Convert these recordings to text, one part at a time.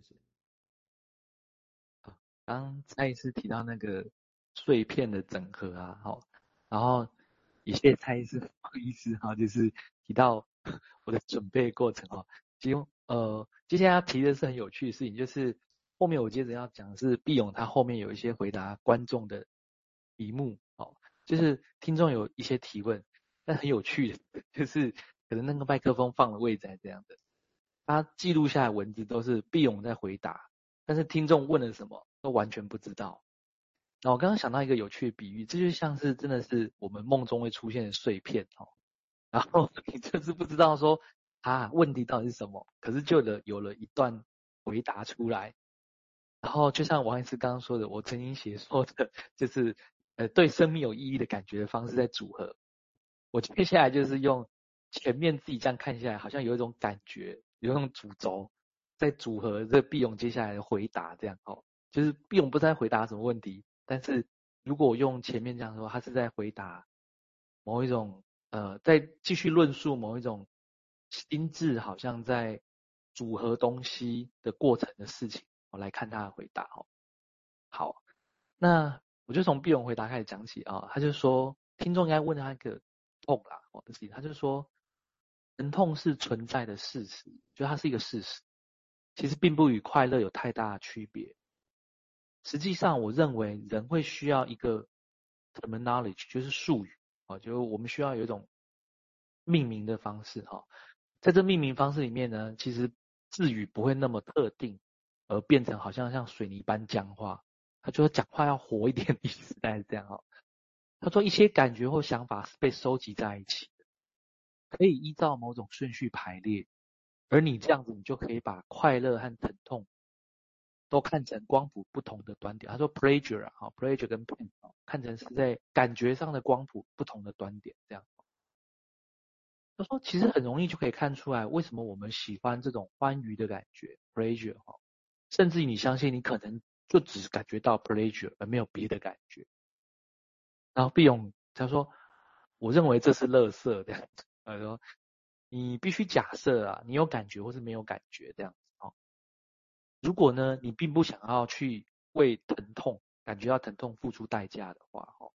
谢谢。好，刚再一次提到那个碎片的整合啊，好，然后也谢谢蔡医师、黄医师哈，就是提到 我的准备过程哦。其中呃，接下来要提的是很有趣的事情，就是后面我接着要讲的是毕勇他后面有一些回答观众的题目，哦，就是听众有一些提问，但很有趣的，就是可能那个麦克风放的位置还这样的。他记录下来文字都是毕勇在回答，但是听众问了什么都完全不知道。那我刚刚想到一个有趣的比喻，这就像是真的是我们梦中会出现的碎片哦，然后 你就是不知道说啊问题到底是什么，可是就了有了一段回答出来，然后就像王医师刚刚说的，我曾经写说的就是呃对生命有意义的感觉的方式在组合，我接下来就是用前面自己这样看下来，好像有一种感觉。有用主轴在组合这毕勇接下来的回答，这样哦，就是毕勇不在回答什么问题，但是如果我用前面这样说，他是在回答某一种呃，在继续论述某一种心智好像在组合东西的过程的事情，我来看他的回答哦。好，那我就从毕勇回答开始讲起啊，他就说听众应该问他一个痛啦，我的事情，他就说。疼痛是存在的事实，就它是一个事实，其实并不与快乐有太大的区别。实际上，我认为人会需要一个 terminology，就是术语啊，就是我们需要有一种命名的方式哈。在这命名方式里面呢，其实字语不会那么特定，而变成好像像水泥般僵化。他就说讲话要活一点的意思，大概是这样哈。他说一些感觉或想法是被收集在一起。可以依照某种顺序排列，而你这样子，你就可以把快乐和疼痛都看成光谱不同的端点。他说 pleasure 啊，pleasure 跟 pain 啊，看成是在感觉上的光谱不同的端点这样。他说其实很容易就可以看出来，为什么我们喜欢这种欢愉的感觉 pleasure 哈，甚至你相信你可能就只感觉到 pleasure 而没有别的感觉。然后毕勇他说，我认为这是垃圾这样子。他说：“你必须假设啊，你有感觉或是没有感觉这样子哦。如果呢，你并不想要去为疼痛感觉到疼痛付出代价的话，哦，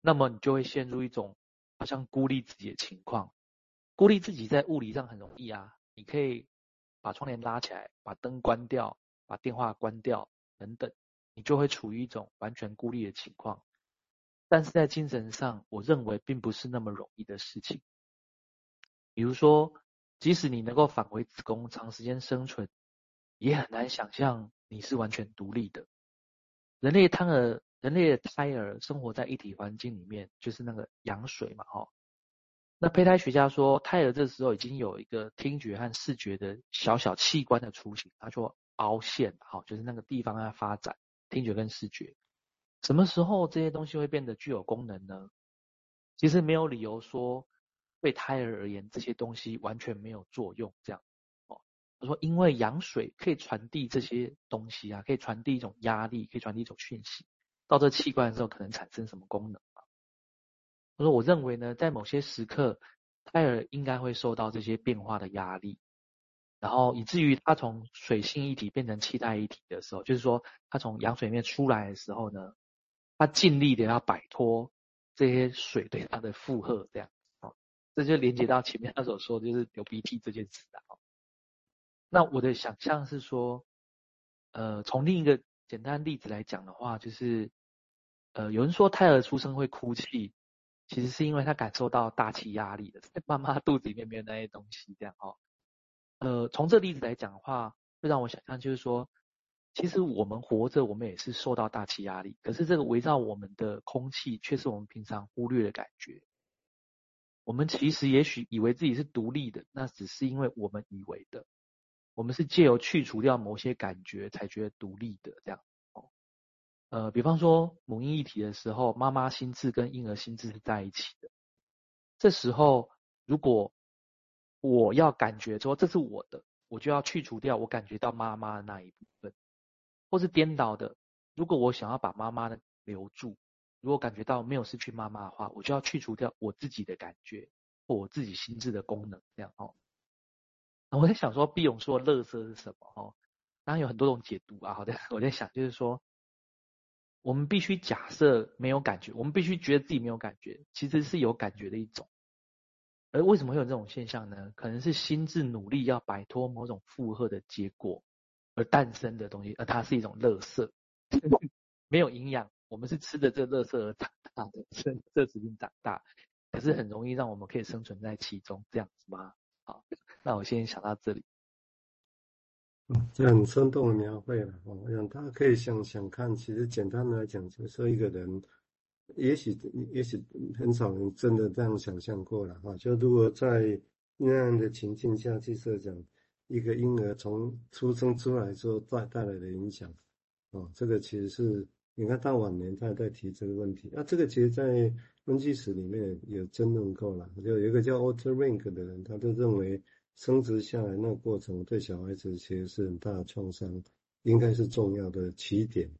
那么你就会陷入一种好像孤立自己的情况。孤立自己在物理上很容易啊，你可以把窗帘拉起来，把灯关掉，把电话关掉等等，你就会处于一种完全孤立的情况。但是在精神上，我认为并不是那么容易的事情。”比如说，即使你能够返回子宫长时间生存，也很难想象你是完全独立的。人类胎儿，人类的胎儿生活在一体环境里面，就是那个羊水嘛，哈。那胚胎学家说，胎儿这时候已经有一个听觉和视觉的小小器官的雏形，他说凹陷，好，就是那个地方在发展听觉跟视觉。什么时候这些东西会变得具有功能呢？其实没有理由说。对胎儿而言，这些东西完全没有作用。这样，哦，他说，因为羊水可以传递这些东西啊，可以传递一种压力，可以传递一种讯息，到这器官的时候，可能产生什么功能啊？他说，我认为呢，在某些时刻，胎儿应该会受到这些变化的压力，然后以至于他从水性一体变成气态一体的时候，就是说，他从羊水里面出来的时候呢，他尽力的要摆脱这些水对他的负荷，这样。这就连接到前面他所说的，就是流鼻涕这件事啊。那我的想象是说，呃，从另一个简单例子来讲的话，就是，呃，有人说胎儿出生会哭泣，其实是因为他感受到大气压力的，在妈妈肚子里面没有那些东西这样哦。呃，从这例子来讲的话，会让我想象就是说，其实我们活着，我们也是受到大气压力，可是这个围绕我们的空气，却是我们平常忽略的感觉。我们其实也许以为自己是独立的，那只是因为我们以为的。我们是借由去除掉某些感觉，才觉得独立的这样。哦，呃，比方说母婴一体的时候，妈妈心智跟婴儿心智是在一起的。这时候，如果我要感觉说这是我的，我就要去除掉我感觉到妈妈的那一部分，或是颠倒的。如果我想要把妈妈的留住。如果感觉到没有失去妈妈的话，我就要去除掉我自己的感觉或我自己心智的功能，这样哦。我在想说，毕勇说的垃圾是什么？哦，当然有很多种解读啊。好的，我在想，就是说，我们必须假设没有感觉，我们必须觉得自己没有感觉，其实是有感觉的一种。而为什么会有这种现象呢？可能是心智努力要摆脱某种负荷的结果而诞生的东西，而它是一种乐色，没有营养。我们是吃着这垃圾而长大的，吃 这食品长大，可是很容易让我们可以生存在其中，这样子吗？好，那我先想到这里。这很生动的描绘了哦，让大家可以想想看。其实简单的来讲，就是说一个人。也许也许很少人真的这样想象过了哈。就如果在那样的情境下去设想，一个婴儿从出生出来之后带带来的影响，哦，这个其实是你看到晚年他也在提这个问题。那这个其实，在分析史里面有争论过了。就有一个叫 Otto Rank 的人，他就认为生殖下来那个过程对小孩子其实是很大的创伤，应该是重要的起点。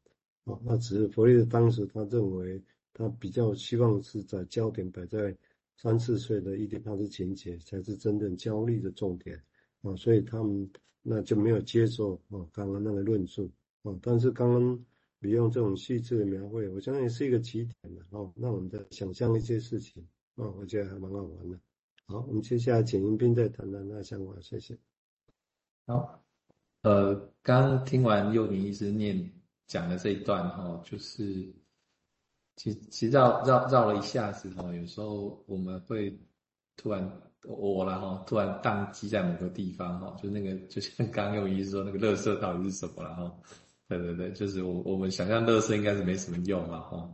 哦，那只是弗洛伊德当时他认为。他比较希望是在焦点摆在三四岁的伊底帕斯情节才是真正焦虑的重点啊，所以他们那就没有接受啊刚刚那个论述啊。但是刚刚你用这种细致的描绘，我相信是一个起点的哦，让我们在想象一些事情啊，我觉得还蛮好玩的。好，我们接下来简英斌再谈谈那想法，谢谢。好，呃，刚听完幼宁医师念讲的这一段哈，就是。其其实绕绕绕了一下子哈，有时候我们会突然我了哈，突然宕机在某个地方哈，就那个就像刚刚有意思说那个垃圾到底是什么了哈？对对对，就是我我们想象垃圾应该是没什么用嘛哈，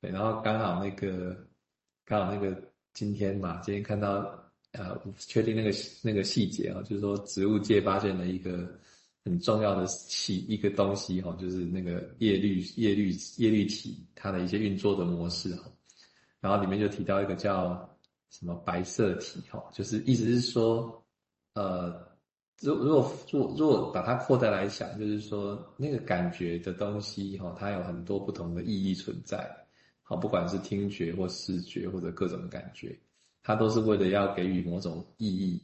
对，然后刚好那个刚好那个今天嘛，今天看到呃，确定那个那个细节啊，就是说植物界发现了一个。很重要的起一个东西哈，就是那个叶绿叶绿叶绿体它的一些运作的模式哈，然后里面就提到一个叫什么白色体哈，就是意思是说，呃，如如果如如果把它扩大来想，就是说那个感觉的东西哈，它有很多不同的意义存在，好，不管是听觉或视觉或者各种感觉，它都是为了要给予某种意义，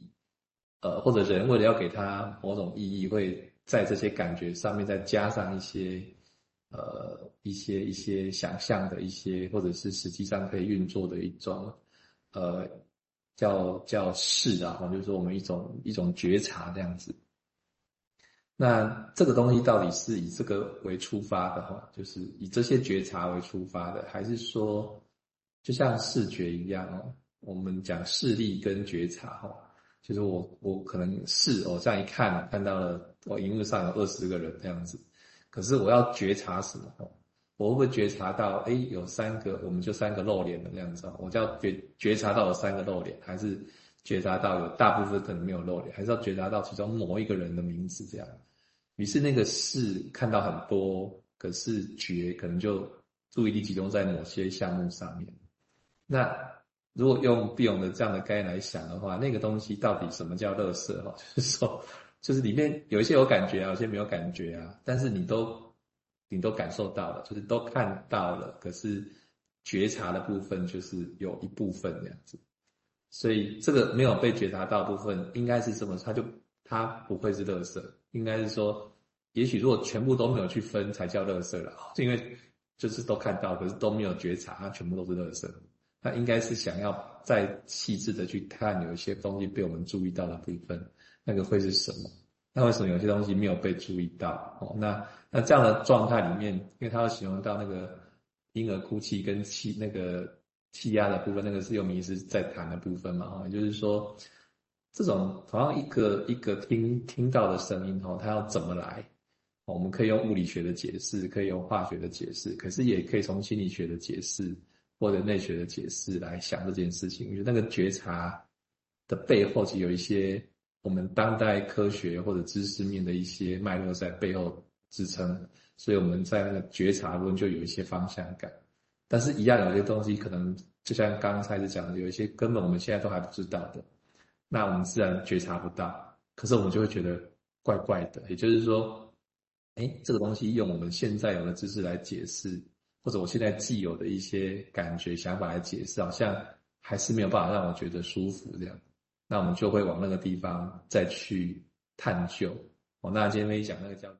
呃，或者人为了要给它某种意义会。在这些感觉上面再加上一些，呃，一些一些想象的一些，或者是实际上可以运作的一种，呃，叫叫识啊，就是说我们一种一种觉察这样子。那这个东西到底是以这个为出发的哈，就是以这些觉察为出发的，还是说就像视觉一样哦？我们讲视力跟觉察哈。就是我，我可能是我这样一看，看到了我荧幕上有二十个人这样子，可是我要觉察什么？我会不会觉察到，哎，有三个，我们就三个露脸的那样子？我就要觉觉察到有三个露脸，还是觉察到有大部分可能没有露脸，还是要觉察到其中某一个人的名字这样？于是那个视看到很多，可是觉可能就注意力集中在某些项目上面，那。如果用毕永的这样的概念来想的话，那个东西到底什么叫垃圾？哈，就是说，就是里面有一些有感觉啊，有些没有感觉啊，但是你都你都感受到了，就是都看到了，可是觉察的部分就是有一部分这样子，所以这个没有被觉察到部分，应该是什么？它就它不会是垃圾，应该是说，也许如果全部都没有去分，才叫垃圾了，因为就是都看到，可是都没有觉察，它全部都是垃圾。他应该是想要再细致的去看，有一些东西被我们注意到的部分，那个会是什么？那为什么有些东西没有被注意到？哦，那那这样的状态里面，因为他要形容到那个婴儿哭泣跟气那个气压的部分，那个是幼宁医师在谈的部分嘛？哈，也就是说，这种同样一个一个听听到的声音，哈，它要怎么来？我们可以用物理学的解释，可以用化学的解释，可是也可以从心理学的解释。或者内学的解释来想这件事情，我觉得那个觉察的背后，其实有一些我们当代科学或者知识面的一些脉络在背后支撑，所以我们在那个觉察中就有一些方向感。但是，一样有些东西可能就像刚才是讲的，有一些根本我们现在都还不知道的，那我们自然觉察不到，可是我们就会觉得怪怪的。也就是说，哎，这个东西用我们现在有的知识来解释。或者我现在既有的一些感觉、想法来解释，好像还是没有办法让我觉得舒服这样，那我们就会往那个地方再去探究。哦，那今天没讲那个叫。